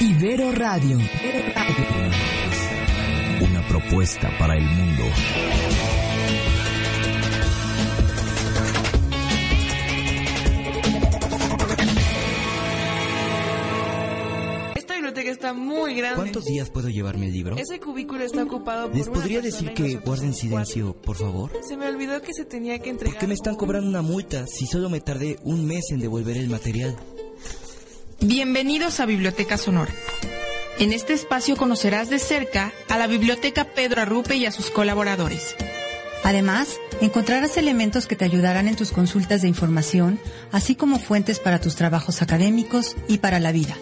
Ibero Radio. Una propuesta para el mundo. Esta biblioteca está muy grande. ¿Cuántos días puedo llevarme el libro? Ese cubículo está ocupado por ¿Les una podría decir que guarden silencio, por favor? Se me olvidó que se tenía que entregar. ¿Por qué me están cobrando una multa si solo me tardé un mes en devolver el material? Bienvenidos a Biblioteca Sonora. En este espacio conocerás de cerca a la Biblioteca Pedro Arrupe y a sus colaboradores. Además, encontrarás elementos que te ayudarán en tus consultas de información, así como fuentes para tus trabajos académicos y para la vida.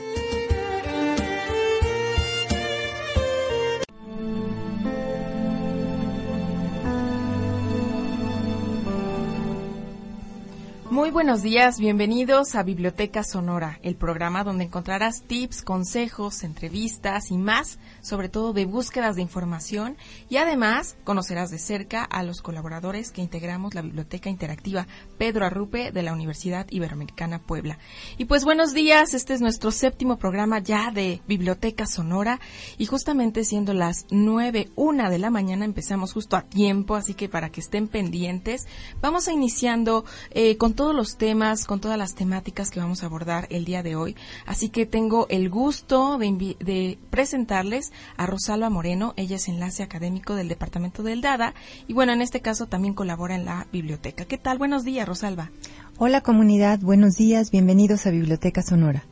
Buenos días, bienvenidos a Biblioteca Sonora, el programa donde encontrarás tips, consejos, entrevistas y más, sobre todo de búsquedas de información y además conocerás de cerca a los colaboradores que integramos la Biblioteca Interactiva Pedro Arrupe de la Universidad Iberoamericana Puebla. Y pues buenos días, este es nuestro séptimo programa ya de Biblioteca Sonora y justamente siendo las nueve, una de la mañana empezamos justo a tiempo, así que para que estén pendientes, vamos a iniciando eh, con todos los temas, con todas las temáticas que vamos a abordar el día de hoy. Así que tengo el gusto de, de presentarles a Rosalba Moreno. Ella es enlace académico del Departamento del DADA y bueno, en este caso también colabora en la biblioteca. ¿Qué tal? Buenos días, Rosalba. Hola comunidad, buenos días, bienvenidos a Biblioteca Sonora.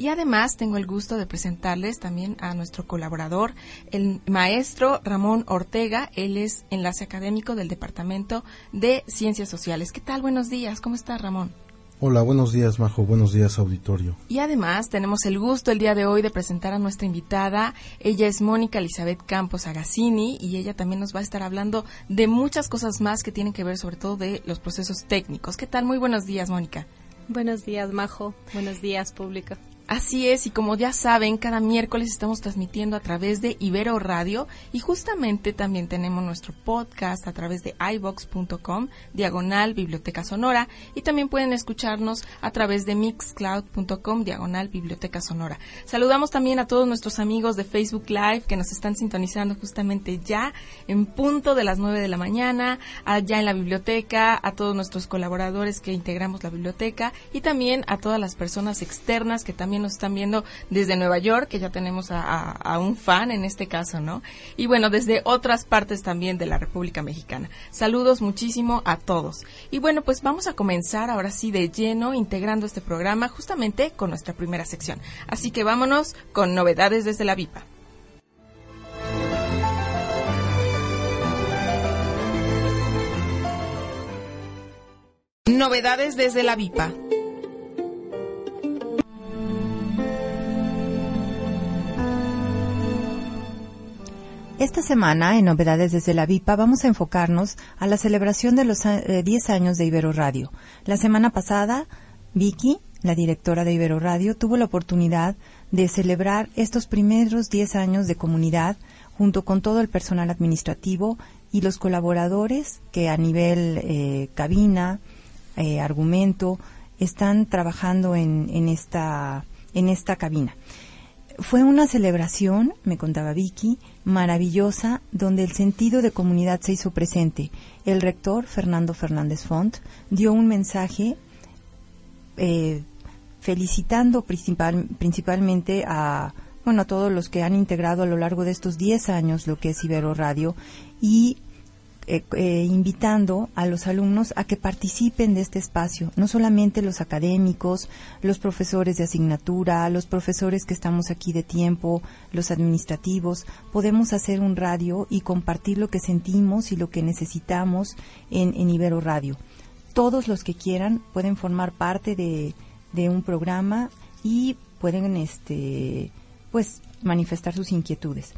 Y además tengo el gusto de presentarles también a nuestro colaborador, el maestro Ramón Ortega. Él es enlace académico del Departamento de Ciencias Sociales. ¿Qué tal? Buenos días. ¿Cómo está Ramón? Hola, buenos días, Majo. Buenos días, auditorio. Y además tenemos el gusto el día de hoy de presentar a nuestra invitada. Ella es Mónica Elizabeth Campos Agassini y ella también nos va a estar hablando de muchas cosas más que tienen que ver sobre todo de los procesos técnicos. ¿Qué tal? Muy buenos días, Mónica. Buenos días, Majo. Buenos días, público. Así es, y como ya saben, cada miércoles estamos transmitiendo a través de Ibero Radio y justamente también tenemos nuestro podcast a través de ibox.com, diagonal Biblioteca Sonora, y también pueden escucharnos a través de mixcloud.com, diagonal Biblioteca Sonora. Saludamos también a todos nuestros amigos de Facebook Live que nos están sintonizando justamente ya en punto de las 9 de la mañana, allá en la biblioteca, a todos nuestros colaboradores que integramos la biblioteca y también a todas las personas externas que también nos están viendo desde Nueva York, que ya tenemos a, un fan en este caso, ¿no? Y bueno, desde otras partes también de la República Mexicana. Saludos muchísimo a todos. Y bueno, pues vamos a comenzar ahora sí de lleno integrando este programa justamente con nuestra primera sección. Así que vámonos con novedades desde la VIPA. Novedades desde la VIPA. Esta semana, en Novedades desde la VIPA, vamos a enfocarnos a la celebración de los eh, 10 años de Ibero Radio. La semana pasada, Vicky, la directora de Ibero Radio, tuvo la oportunidad de celebrar estos primeros 10 años de comunidad junto con todo el personal administrativo y los colaboradores que a nivel eh, cabina, eh, argumento, están trabajando en, en esta, en esta cabina. Fue una celebración, me contaba Vicky, maravillosa, donde el sentido de comunidad se hizo presente. El rector, Fernando Fernández Font, dio un mensaje eh, felicitando principal- principalmente a, bueno, a todos los que han integrado a lo largo de estos 10 años lo que es Ibero Radio y eh, eh, invitando a los alumnos a que participen de este espacio, no solamente los académicos, los profesores de asignatura, los profesores que estamos aquí de tiempo, los administrativos, podemos hacer un radio y compartir lo que sentimos y lo que necesitamos en, en Ibero Radio. Todos los que quieran pueden formar parte de, de un programa y pueden este pues manifestar sus inquietudes.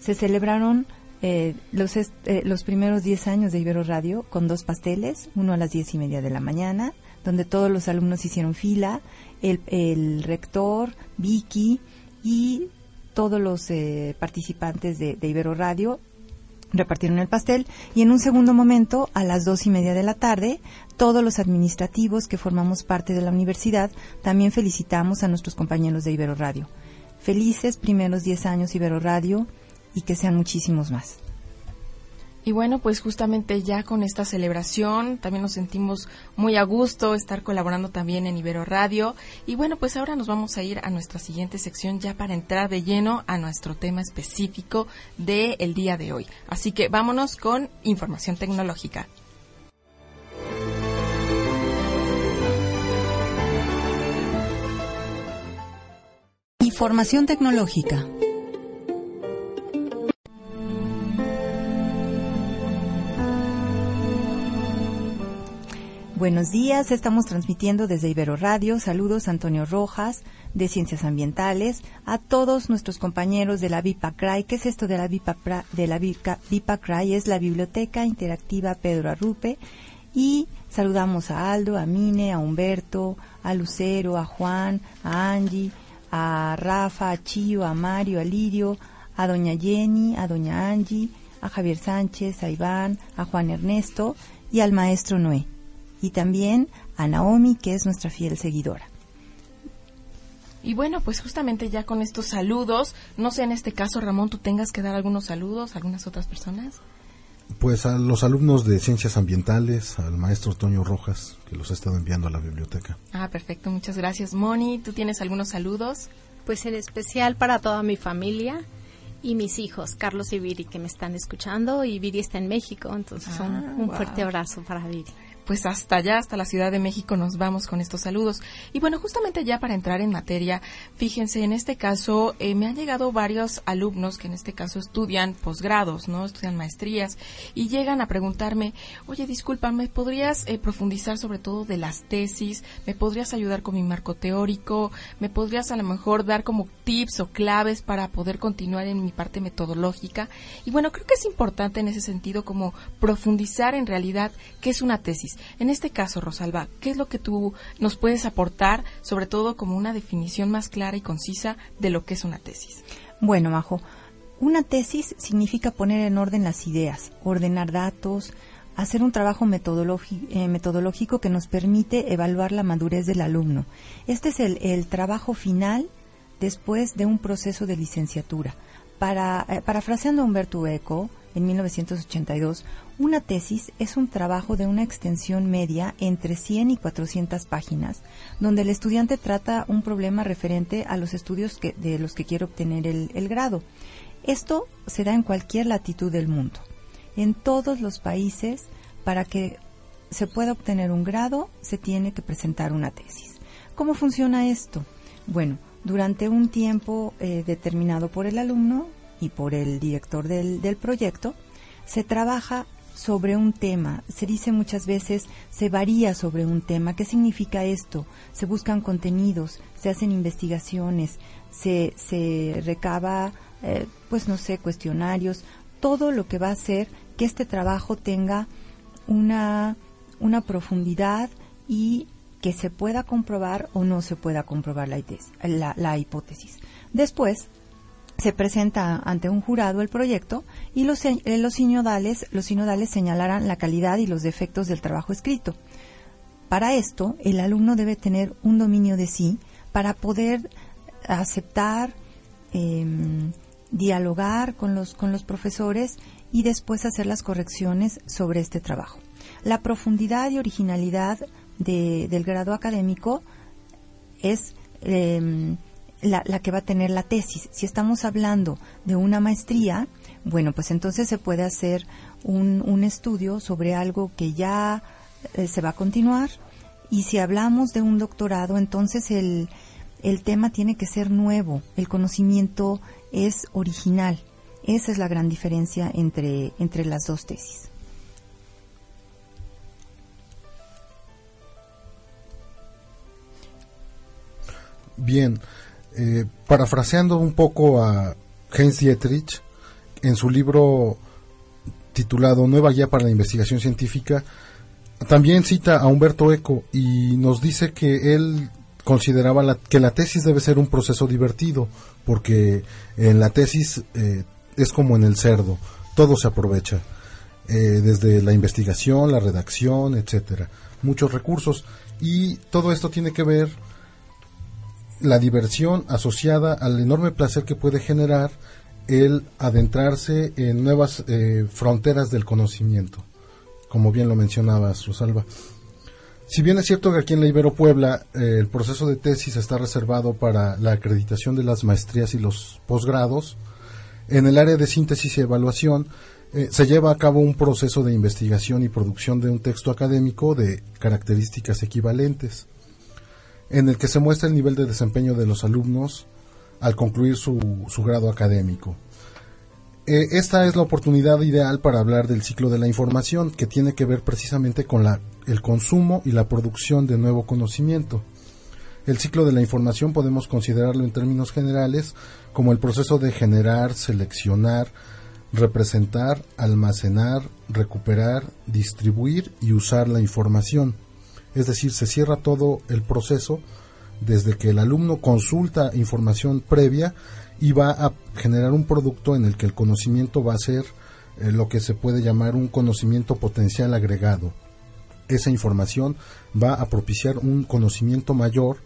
Se celebraron eh, los, eh, los primeros 10 años de Ibero Radio con dos pasteles, uno a las diez y media de la mañana, donde todos los alumnos hicieron fila, el, rector, Vicky y todos los eh, participantes de, de Ibero Radio repartieron el pastel y en un segundo momento, a las dos y media de la tarde, todos los administrativos que formamos parte de la universidad también felicitamos a nuestros compañeros de Ibero Radio. Felices primeros diez años Ibero Radio y que sean muchísimos más. Y bueno, pues justamente ya con esta celebración también nos sentimos muy a gusto estar colaborando también en Ibero Radio. Y bueno, pues ahora nos vamos a ir a nuestra siguiente sección ya para entrar de lleno a nuestro tema específico del día de hoy. Así que vámonos con información tecnológica. Información tecnológica. Buenos días, estamos transmitiendo desde Ibero Radio. Saludos Antonio Rojas de Ciencias Ambientales, a todos nuestros compañeros de la VIPACRAI. ¿Qué es esto de la de la VIPACRAI? Es la Biblioteca Interactiva Pedro Arrupe. Y saludamos a Aldo, a Mine, a Humberto, a Lucero, a Juan, a Angie, a Rafa, a Chío, a Mario, a Lirio, a Doña Jenny, a Doña Angie, a Javier Sánchez, a Iván, a Juan Ernesto y al maestro Noé y también a Naomi, que es nuestra fiel seguidora. Y bueno, pues justamente ya con estos saludos, no sé en este caso, Ramón, tú tengas que dar algunos saludos a algunas otras personas. Pues a los alumnos de Ciencias Ambientales, al maestro Toño Rojas, que los ha estado enviando a la biblioteca. Ah, perfecto, muchas gracias. Moni, ¿tú tienes algunos saludos? Pues en especial para toda mi familia y mis hijos, Carlos y Viri, que me están escuchando, y Viri está en México, entonces un, Ah, un fuerte abrazo para Viri pues hasta allá, hasta la Ciudad de México nos vamos con estos saludos. Y bueno, justamente ya para entrar en materia, fíjense, en este caso eh, me han llegado varios alumnos que en este caso estudian posgrados, ¿no? Estudian maestrías y llegan a preguntarme, oye, discúlpame, ¿podrías eh, profundizar sobre todo de las tesis? ¿Me podrías ayudar con mi marco teórico? ¿Me podrías a lo mejor dar como tips o claves para poder continuar en mi parte metodológica? Y bueno, creo que es importante en ese sentido como profundizar en realidad qué es una tesis. En este caso, Rosalba, ¿qué es lo que tú nos puedes aportar, sobre todo como una definición más clara y concisa de lo que es una tesis? Bueno, Majo, una tesis significa poner en orden las ideas, ordenar datos, hacer un trabajo eh, metodológico que nos permite evaluar la madurez del alumno. Este es el, trabajo final después de un proceso de licenciatura. Eh, parafraseando a Humberto Eco, en 1982, una tesis es un trabajo de una extensión media entre 100 y 400 páginas, donde el estudiante trata un problema referente a los estudios que, de los que quiere obtener el, grado. Esto se da en cualquier latitud del mundo. En todos los países, para que se pueda obtener un grado, se tiene que presentar una tesis. ¿Cómo funciona esto? Bueno, durante un tiempo eh, determinado por el alumno y por el director del, del proyecto, se trabaja sobre un tema. Se dice muchas veces, se varía sobre un tema. ¿Qué significa esto? Se buscan contenidos, se hacen investigaciones, se, se recaba, eh, pues no sé, cuestionarios, todo lo que va a hacer que este trabajo tenga una, una profundidad y que se pueda comprobar o no se pueda comprobar la, la, la hipótesis. Después, se presenta ante un jurado el proyecto y los, eh, los, sinodales, los sinodales señalarán la calidad y los defectos del trabajo escrito. Para esto, el alumno debe tener un dominio de sí para poder aceptar, eh, dialogar con los, con los profesores y después hacer las correcciones sobre este trabajo. La profundidad y originalidad de, del grado académico es eh, la, la, que va a tener la tesis. Si estamos hablando de una maestría, bueno, pues entonces se puede hacer un, un estudio sobre algo que ya eh, se va a continuar. Y si hablamos de un doctorado, entonces el, el tema tiene que ser nuevo, el conocimiento es original. Esa es la gran diferencia entre, entre las dos tesis. Bien, Eh, parafraseando un poco a Heinz Dietrich, en su libro titulado Nueva Guía para la Investigación Científica, también cita a Humberto Eco y nos dice que él consideraba la- que la tesis debe ser un proceso divertido, porque en la tesis eh, es como en el cerdo, todo se aprovecha, eh, desde la investigación, la redacción, etcétera, muchos recursos. Y todo esto tiene que ver la diversión asociada al enorme placer que puede generar el adentrarse en nuevas eh, fronteras del conocimiento, como bien lo mencionabas, Rosalba. Si bien es cierto que aquí en la Ibero Puebla eh, el proceso de tesis está reservado para la acreditación de las maestrías y los posgrados, en el área de síntesis y evaluación eh, se lleva a cabo un proceso de investigación y producción de un texto académico de características equivalentes, en el que se muestra el nivel de desempeño de los alumnos al concluir su, su grado académico. Eh, esta es la oportunidad ideal para hablar del ciclo de la información, que tiene que ver precisamente con la, el consumo y la producción de nuevo conocimiento. El ciclo de la información podemos considerarlo en términos generales como el proceso de generar, seleccionar, representar, almacenar, recuperar, distribuir y usar la información. Es decir, se cierra todo el proceso desde que el alumno consulta información previa y va a generar un producto en el que el conocimiento va a ser eh, lo que se puede llamar un conocimiento potencial agregado. Esa información va a propiciar un conocimiento mayor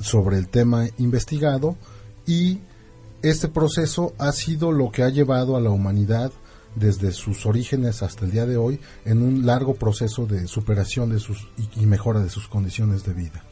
sobre el tema investigado y este proceso ha sido lo que ha llevado a la humanidad desde sus orígenes hasta el día de hoy en un largo proceso de superación de sus y, y mejora de sus condiciones de vida.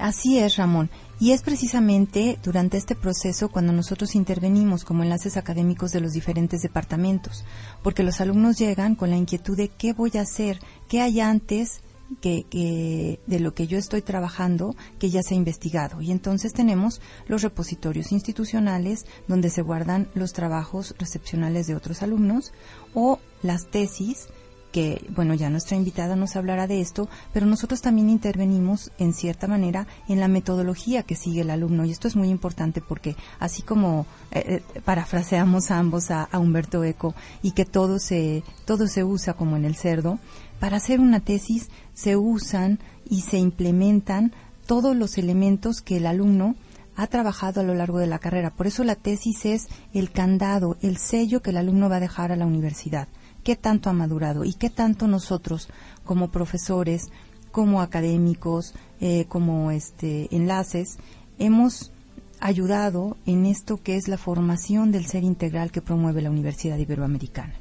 Así es, Ramón. Y es precisamente durante este proceso cuando nosotros intervenimos como enlaces académicos de los diferentes departamentos, porque los alumnos llegan con la inquietud de qué voy a hacer, qué hay antes que, que de lo que yo estoy trabajando que ya se ha investigado. Y entonces tenemos los repositorios institucionales donde se guardan los trabajos recepcionales de otros alumnos o las tesis que, bueno, ya nuestra invitada nos hablará de esto, pero nosotros también intervenimos en cierta manera en la metodología que sigue el alumno. Y esto es muy importante porque así como eh, eh, parafraseamos ambos a, a, Humberto Eco y que todo se, todo se usa como en el cerdo, para hacer una tesis se usan y se implementan todos los elementos que el alumno ha trabajado a lo largo de la carrera. Por eso la tesis es el candado, el sello que el alumno va a dejar a la universidad qué tanto ha madurado y qué tanto nosotros como profesores, como académicos, eh, como este enlaces, hemos ayudado en esto que es la formación del ser integral que promueve la Universidad Iberoamericana.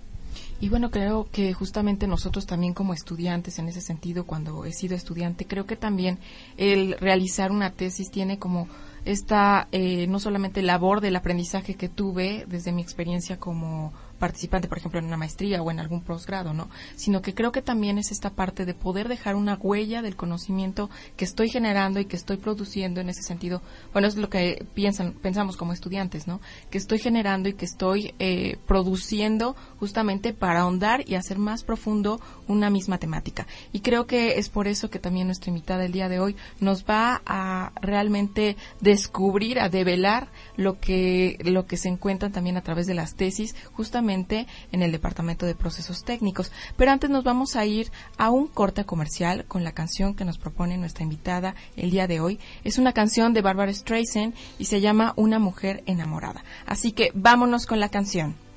Y bueno, creo que justamente nosotros también como estudiantes, en ese sentido, cuando he sido estudiante, creo que también el realizar una tesis tiene como esta, eh, no solamente labor del aprendizaje que tuve desde mi experiencia como participante, por ejemplo, en una maestría o en algún posgrado, ¿no? Sino que creo que también es esta parte de poder dejar una huella del conocimiento que estoy generando y que estoy produciendo en ese sentido. Bueno, es lo que piensan, pensamos como estudiantes, ¿no? Que estoy generando y que estoy eh, produciendo justamente para ahondar y hacer más profundo una misma temática. Y creo que es por eso que también nuestra invitada el día de hoy nos va a realmente descubrir, a develar lo que, lo que se encuentran también a través de las tesis, justamente en el Departamento de Procesos Técnicos. Pero antes nos vamos a ir a un corte comercial con la canción que nos propone nuestra invitada el día de hoy. Es una canción de Barbara Streisand y se llama Una mujer enamorada. Así que vámonos con la canción.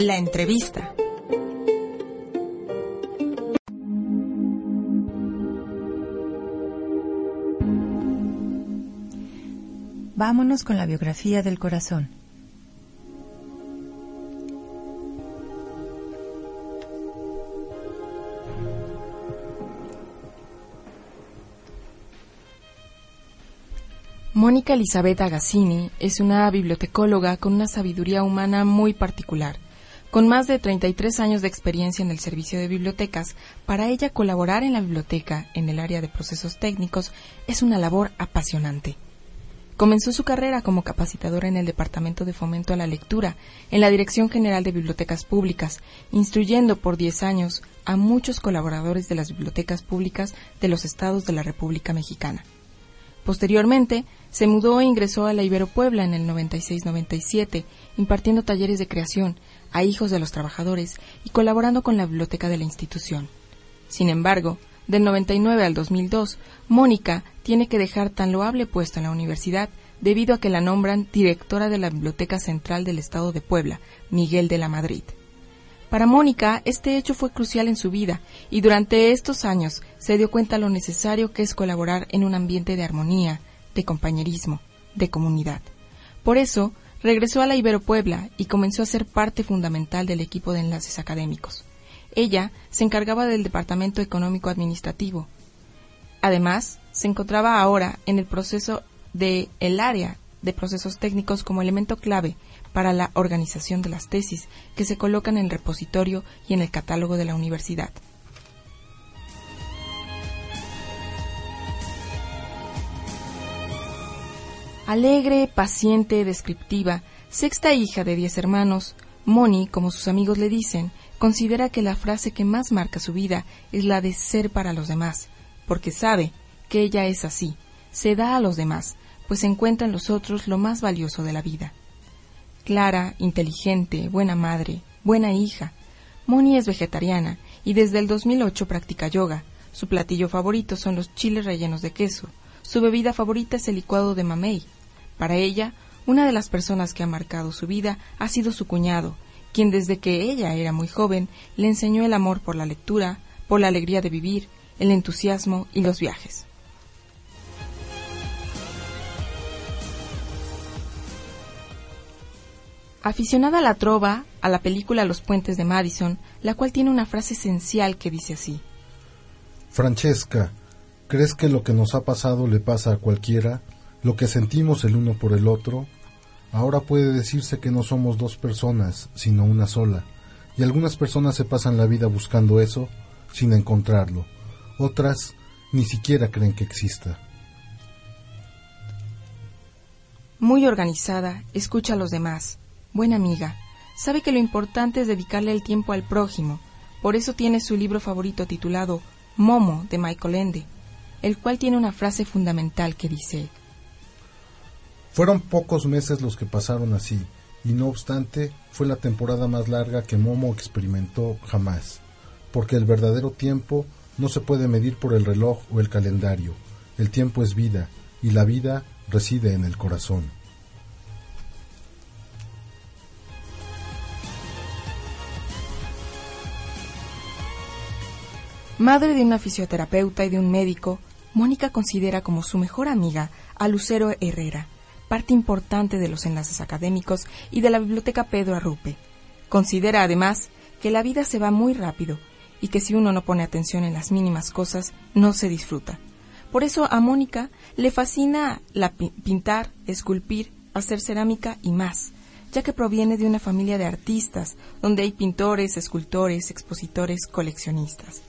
La entrevista. Vámonos con la biografía del corazón. Mónica Elizabeth Agassini es una bibliotecóloga con una sabiduría humana muy particular. Con más de 33 años de experiencia en el servicio de bibliotecas, para ella colaborar en la biblioteca en el área de procesos técnicos es una labor apasionante. Comenzó su carrera como capacitadora en el Departamento de Fomento a la Lectura, en la Dirección General de Bibliotecas Públicas, instruyendo por 10 años a muchos colaboradores de las bibliotecas públicas de los estados de la República Mexicana. Posteriormente, se mudó e ingresó a la Ibero Puebla en el 96-97, impartiendo talleres de creación a hijos de los trabajadores y colaborando con la biblioteca de la institución. Sin embargo, del 99 al 2002, Mónica tiene que dejar tan loable puesto en la universidad debido a que la nombran directora de la Biblioteca Central del Estado de Puebla, Miguel de la Madrid. Para Mónica, este hecho fue crucial en su vida y durante estos años se dio cuenta lo necesario que es colaborar en un ambiente de armonía, de compañerismo, de comunidad. Por eso, regresó a la Ibero Puebla y comenzó a ser parte fundamental del equipo de enlaces académicos. Ella se encargaba del Departamento Económico Administrativo. Además, se encontraba ahora en el proceso de el área de procesos técnicos como elemento clave para la organización de las tesis que se colocan en el repositorio y en el catálogo de la universidad. Alegre, paciente, descriptiva, sexta hija de diez hermanos, Moni, como sus amigos le dicen, considera que la frase que más marca su vida es la de ser para los demás, porque sabe que ella es así, se da a los demás, pues encuentra en los otros lo más valioso de la vida. Clara, inteligente, buena madre, buena hija. Moni es vegetariana y desde el 2008 practica yoga. Su platillo favorito son los chiles rellenos de queso. Su bebida favorita es el licuado de mamey. Para ella, una de las personas que ha marcado su vida ha sido su cuñado, quien desde que ella era muy joven le enseñó el amor por la lectura, por la alegría de vivir, el entusiasmo y los viajes. Aficionada a la trova, a la película Los puentes de Madison, la cual tiene una frase esencial que dice así. Francesca, ¿crees que lo que nos ha pasado le pasa a cualquiera? ¿Lo que sentimos el uno por el otro? Ahora puede decirse que no somos dos personas, sino una sola, y algunas personas se pasan la vida buscando eso sin encontrarlo, otras ni siquiera creen que exista. Muy organizada, escucha a los demás, buena amiga, sabe que lo importante es dedicarle el tiempo al prójimo, por eso tiene su libro favorito titulado Momo de Michael Ende, el cual tiene una frase fundamental que dice Fueron pocos meses los que pasaron así, y no obstante fue la temporada más larga que Momo experimentó jamás, porque el verdadero tiempo no se puede medir por el reloj o el calendario, el tiempo es vida, y la vida reside en el corazón. Madre de una fisioterapeuta y de un médico, Mónica considera como su mejor amiga a Lucero Herrera, parte importante de los enlaces académicos y de la biblioteca Pedro Arrupe. Considera además que la vida se va muy rápido y que si uno no pone atención en las mínimas cosas, no se disfruta. Por eso a Mónica le fascina la pintar, esculpir, hacer cerámica y más, ya que proviene de una familia de artistas, donde hay pintores, escultores, expositores, coleccionistas.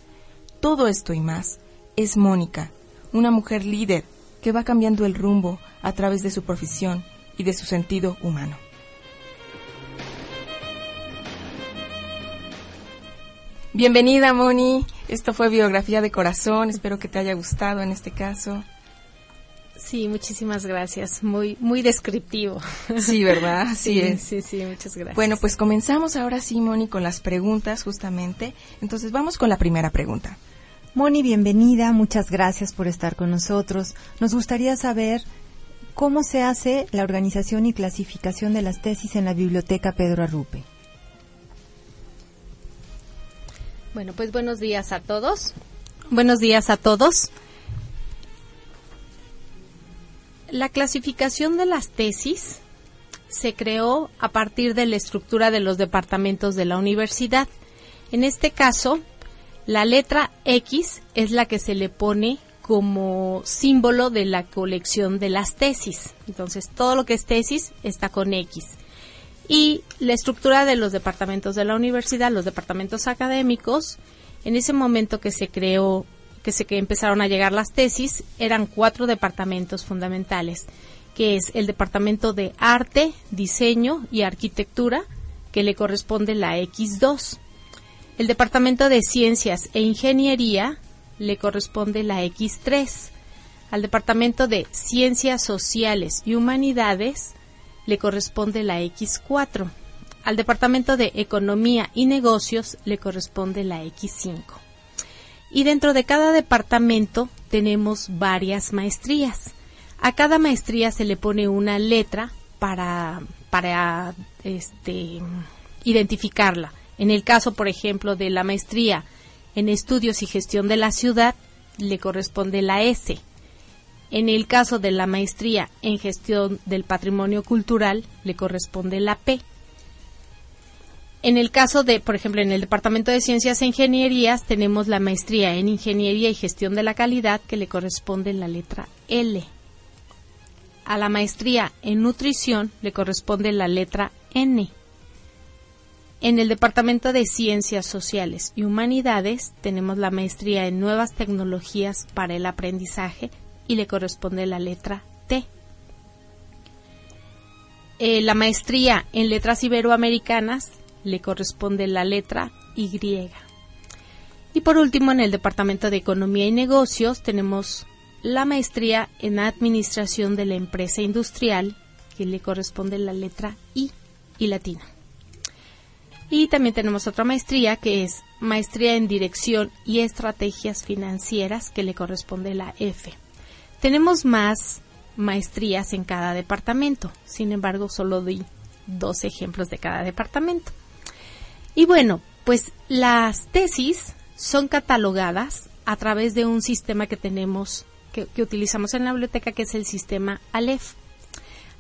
Todo esto y más es Mónica, una mujer líder que va cambiando el rumbo a través de su profesión y de su sentido humano. Bienvenida, Moni. Esto fue Biografía de Corazón. Espero que te haya gustado en este caso. Sí, muchísimas gracias. Muy, muy descriptivo. Sí, ¿verdad? Así sí, es. sí, sí, muchas gracias. Bueno, pues comenzamos ahora sí, Moni, con las preguntas justamente. Entonces vamos con la primera pregunta. Moni, bienvenida, muchas gracias por estar con nosotros. Nos gustaría saber cómo se hace la organización y clasificación de las tesis en la Biblioteca Pedro Arrupe. Bueno, pues buenos días a todos. Buenos días a todos. La clasificación de las tesis se creó a partir de la estructura de los departamentos de la universidad. En este caso, la letra X es la que se le pone como símbolo de la colección de las tesis. Entonces, todo lo que es tesis está con X. Y la estructura de los departamentos de la universidad, los departamentos académicos, en ese momento que se creó, que se que empezaron a llegar las tesis, eran cuatro departamentos fundamentales, que es el departamento de arte, diseño y arquitectura, que le corresponde la X2. El departamento de ciencias e ingeniería le corresponde la X3. Al departamento de ciencias sociales y humanidades le corresponde la X4. Al Departamento de Economía y Negocios le corresponde la X5. Y dentro de cada departamento tenemos varias maestrías. A cada maestría se le pone una letra para, para este, identificarla. En el caso, por ejemplo, de la maestría en Estudios y Gestión de la Ciudad, le corresponde la S. En el caso de la maestría en gestión del patrimonio cultural, le corresponde la P. En el caso de, por ejemplo, en el Departamento de Ciencias e Ingenierías, tenemos la maestría en Ingeniería y Gestión de la Calidad, que le corresponde la letra L. A la maestría en Nutrición le corresponde la letra N. En el Departamento de Ciencias Sociales y Humanidades tenemos la maestría en Nuevas Tecnologías para el Aprendizaje, y le corresponde la letra T. Eh, la maestría en letras iberoamericanas le corresponde la letra Y. Y por último, en el Departamento de Economía y Negocios tenemos la maestría en Administración de la Empresa Industrial, que le corresponde la letra I y latina. Y también tenemos otra maestría que es Maestría en Dirección y Estrategias Financieras, que le corresponde la F. Tenemos más maestrías en cada departamento, sin embargo solo doy dos ejemplos de cada departamento. Y bueno, pues las tesis son catalogadas a través de un sistema que tenemos, que, utilizamos en la biblioteca, que es el sistema Aleph.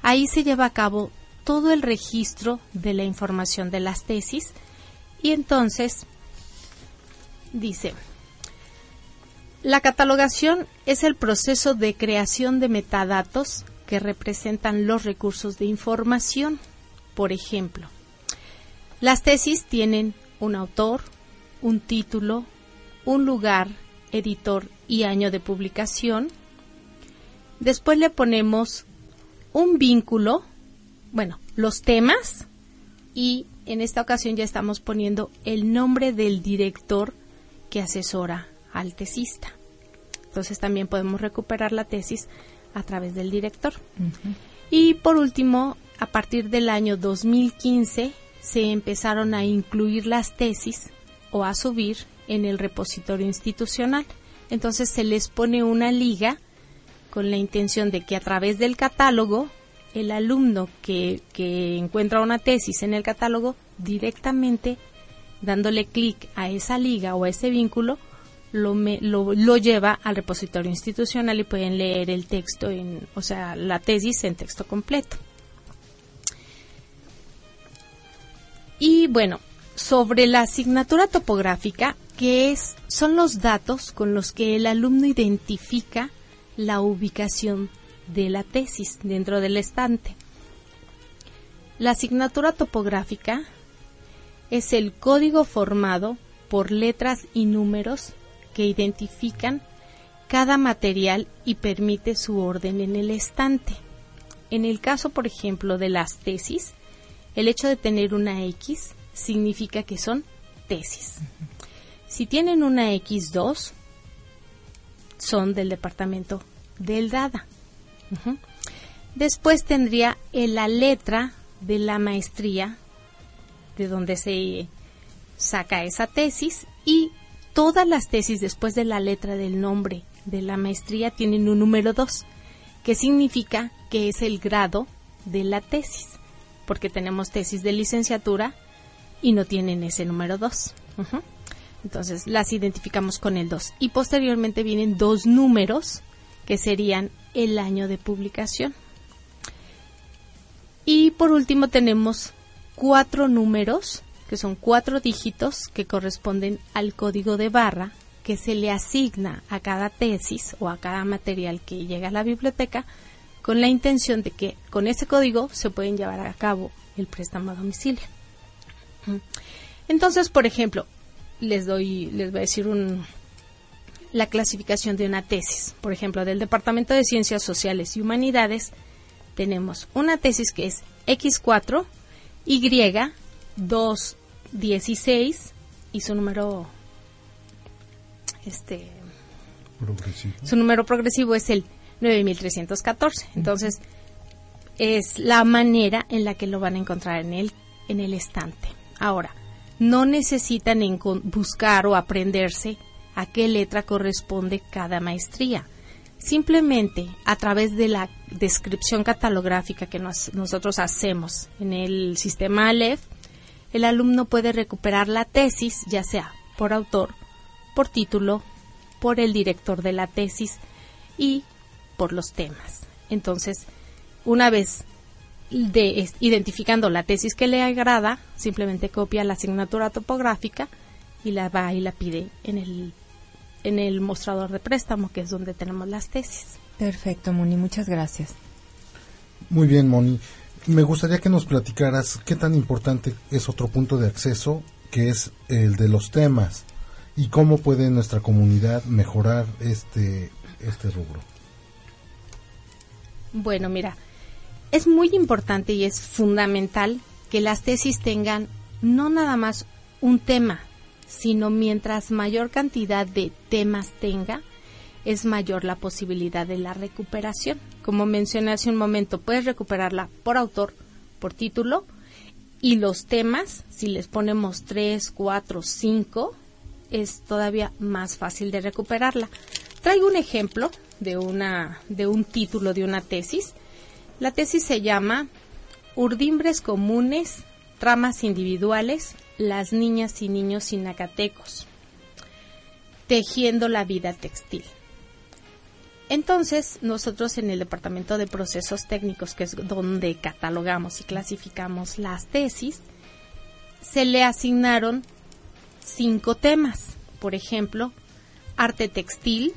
Ahí se lleva a cabo todo el registro de la información de las tesis y entonces dice, la catalogación es el proceso de creación de metadatos que representan los recursos de información. Por ejemplo, las tesis tienen un autor, un título, un lugar, editor y año de publicación. Después le ponemos un vínculo, bueno, los temas y en esta ocasión ya estamos poniendo el nombre del director que asesora al tesista. Entonces también podemos recuperar la tesis a través del director. Y por último, a partir del año 2015 se empezaron a incluir las tesis o a subir en el repositorio institucional. Entonces se les pone una liga con la intención de que a través del catálogo el alumno que, encuentra una tesis en el catálogo directamente dándole clic a esa liga o a ese vínculo lo, lo, lleva al repositorio institucional y pueden leer el texto, en, o sea, la tesis en texto completo. Y bueno, sobre la asignatura topográfica, que es, son los datos con los que el alumno identifica la ubicación de la tesis dentro del estante. La asignatura topográfica es el código formado por letras y números que identifican cada material y permite su orden en el estante. En el caso, por ejemplo, de las tesis, el hecho de tener una X significa que son tesis. Si tienen una X2, son del departamento del DADA. Después tendría la letra de la maestría, de donde se saca esa tesis, y todas las tesis después de la letra del nombre de la maestría tienen un número 2, que significa que es el grado de la tesis, porque tenemos tesis de licenciatura y no tienen ese número 2. Entonces las identificamos con el 2. Y posteriormente vienen dos números que serían el año de publicación. Y por último tenemos cuatro números, que son cuatro dígitos que corresponden al código de barra que se le asigna a cada tesis o a cada material que llega a la biblioteca con la intención de que con ese código se pueden llevar a cabo el préstamo a domicilio. Entonces, por ejemplo, les doy, les voy a decir un, la clasificación de una tesis. Por ejemplo, del Departamento de Ciencias Sociales y Humanidades tenemos una tesis que es X4, Y, 216 y su número este su número progresivo es el 9314. Entonces, es la manera en la que lo van a encontrar en el en el estante. Ahora, no necesitan buscar o aprenderse a qué letra corresponde cada maestría. Simplemente a través de la descripción catalográfica que nosotros hacemos en el sistema Aleph, el alumno puede recuperar la tesis, ya sea por autor, por título, por el director de la tesis y por los temas. Entonces, una vez de, identificando la tesis que le agrada, simplemente copia la asignatura topográfica y la va y la pide en el, en el mostrador de préstamo, que es donde tenemos las tesis. Perfecto, Moni, muchas gracias. Muy bien, Moni. Me gustaría que nos platicaras qué tan importante es otro punto de acceso, que es el de los temas, y cómo puede nuestra comunidad mejorar este, este rubro. Bueno, mira, es muy importante y es fundamental que las tesis tengan no nada más un tema, sino mientras mayor cantidad de temas tenga, es mayor la posibilidad de la recuperación. Como mencioné hace un momento, puedes recuperarla por autor, por título, y los temas, si les ponemos tres, cuatro, cinco, es todavía más fácil de recuperarla. Traigo un ejemplo de una de un título de una tesis la tesis se llama Urdimbres comunes, tramas individuales, las niñas y niños sinacatecos, tejiendo la vida textil. Entonces, nosotros en el Departamento de Procesos Técnicos, que es donde catalogamos y clasificamos las tesis, se le asignaron cinco temas. Por ejemplo, arte textil,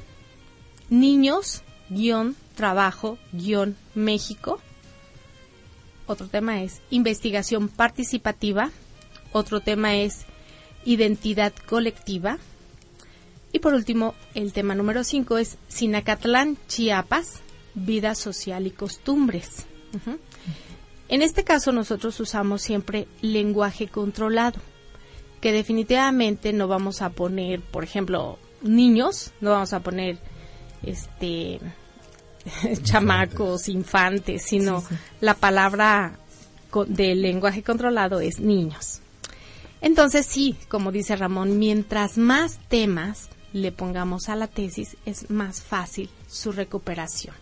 niños, guion, trabajo, guion, México. Otro tema es investigación participativa. Otro tema es identidad colectiva. Y por último, el tema número 5 es Sinacatlán, Chiapas, vida social y costumbres. En este caso nosotros usamos siempre lenguaje controlado, que definitivamente no vamos a poner, por ejemplo, niños, no vamos a poner este chamacos, infantes, sino la palabra del lenguaje controlado es niños. Entonces sí, como dice Ramón, mientras más temas le pongamos a la tesis, es más fácil su recuperación.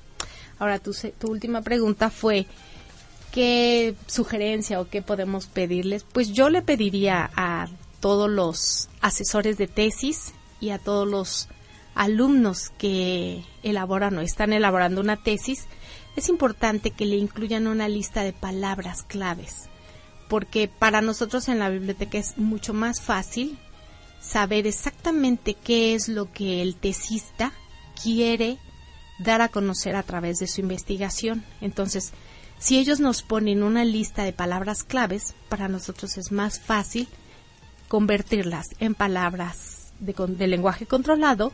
Ahora, tu, tu última pregunta fue, ¿qué sugerencia o qué podemos pedirles? Pues yo le pediría a todos los asesores de tesis y a todos los alumnos que elaboran o están elaborando una tesis, es importante que le incluyan una lista de palabras claves, porque para nosotros en la biblioteca es mucho más fácil saber exactamente qué es lo que el tesista quiere dar a conocer a través de su investigación. Entonces, si ellos nos ponen una lista de palabras claves, para nosotros es más fácil convertirlas en palabras de, de lenguaje controlado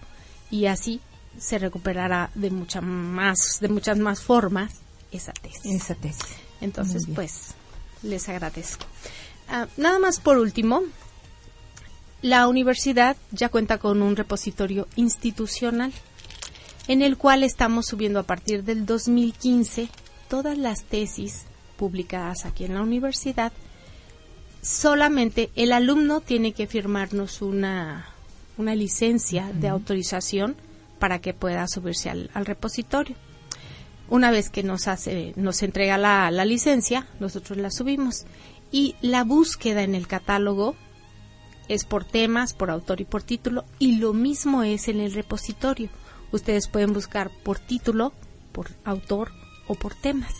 y así se recuperará de mucha más de muchas más formas esa tesis. Esa tesis. Entonces, pues les agradezco. Ah, nada más por último, la universidad ya cuenta con un repositorio institucional en el cual estamos subiendo a partir del 2015 todas las tesis publicadas aquí en la universidad. Solamente el alumno tiene que firmarnos una una licencia de autorización para que pueda subirse al, repositorio. Una vez que nos hace, nos entrega la, licencia, nosotros la subimos y la búsqueda en el catálogo es por temas, por autor y por título, y lo mismo es en el repositorio. Ustedes pueden buscar por título, por autor o por temas.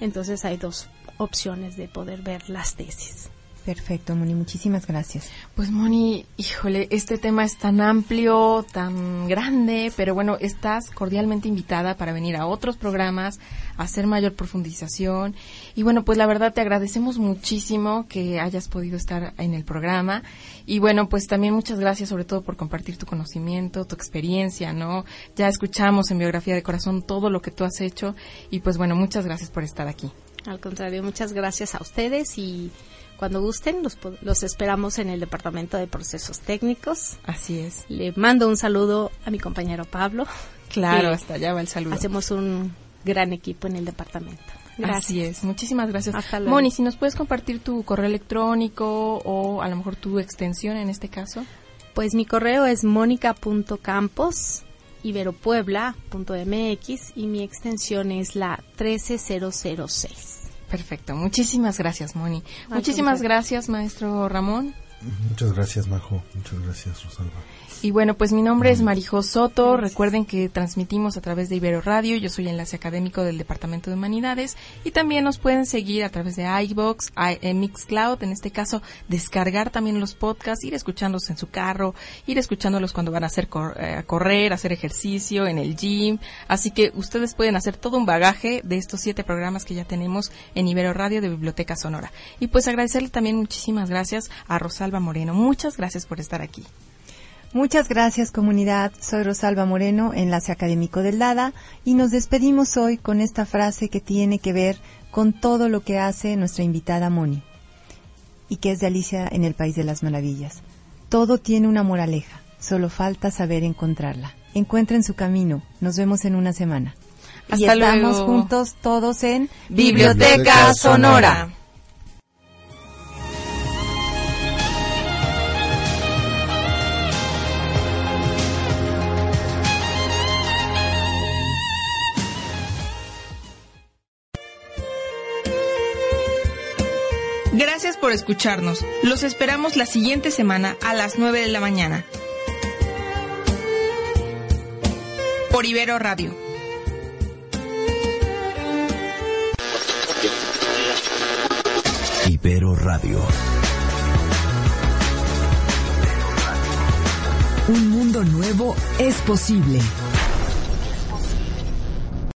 Entonces hay dos opciones de poder ver las tesis. Perfecto, Moni, muchísimas gracias. Pues Moni, híjole, este tema es tan amplio, tan grande, pero bueno, estás cordialmente invitada para venir a otros programas, a hacer mayor profundización. Y bueno, pues la verdad te agradecemos muchísimo que hayas podido estar en el programa. Y bueno, pues también muchas gracias sobre todo por compartir tu conocimiento, tu experiencia, ¿no? Ya escuchamos en Biografía de Corazón todo lo que tú has hecho y pues bueno, muchas gracias por estar aquí. Al contrario, muchas gracias a ustedes y cuando gusten, los, los, esperamos en el Departamento de Procesos Técnicos. Así es. Le mando un saludo a mi compañero Pablo. Claro, hasta allá va el saludo. Hacemos un gran equipo en el departamento. Gracias. Así es, muchísimas gracias. Hasta luego. Moni, si nos puedes compartir tu correo electrónico o a lo mejor tu extensión en este caso. Pues mi correo es mónica.campos iberopuebla.mx y mi extensión es la 13006. Perfecto, muchísimas gracias, Moni. muchísimas gracias, maestro Ramón. Muchas gracias, Majo. Muchas gracias, Rosalba. Y bueno, pues mi nombre es Marijo Soto. Recuerden que transmitimos a través de Ibero Radio. Yo soy enlace académico del Departamento de Humanidades. Y también nos pueden seguir a través de iBox, Mixcloud. En este caso, descargar también los podcasts, ir escuchándolos en su carro, ir escuchándolos cuando van a hacer eh, a correr, hacer ejercicio, en el gym. Así que ustedes pueden hacer todo un bagaje de estos siete programas que ya tenemos en Ibero Radio de Biblioteca Sonora. Y pues agradecerle también muchísimas gracias a Rosalba Moreno. Muchas gracias por estar aquí. Muchas gracias comunidad, soy Rosalba Moreno, enlace académico del LADA, y nos despedimos hoy con esta frase que tiene que ver con todo lo que hace nuestra invitada Moni, y que es de Alicia en el País de las Maravillas. Todo tiene una moraleja, solo falta saber encontrarla. Encuentren su camino, nos vemos en una semana. Hasta y estamos juntos todos en Biblioteca Sonora. Por escucharnos. Los esperamos la siguiente semana a las 9 de la mañana. Por Ibero Radio. Ibero Radio. Un mundo nuevo es posible.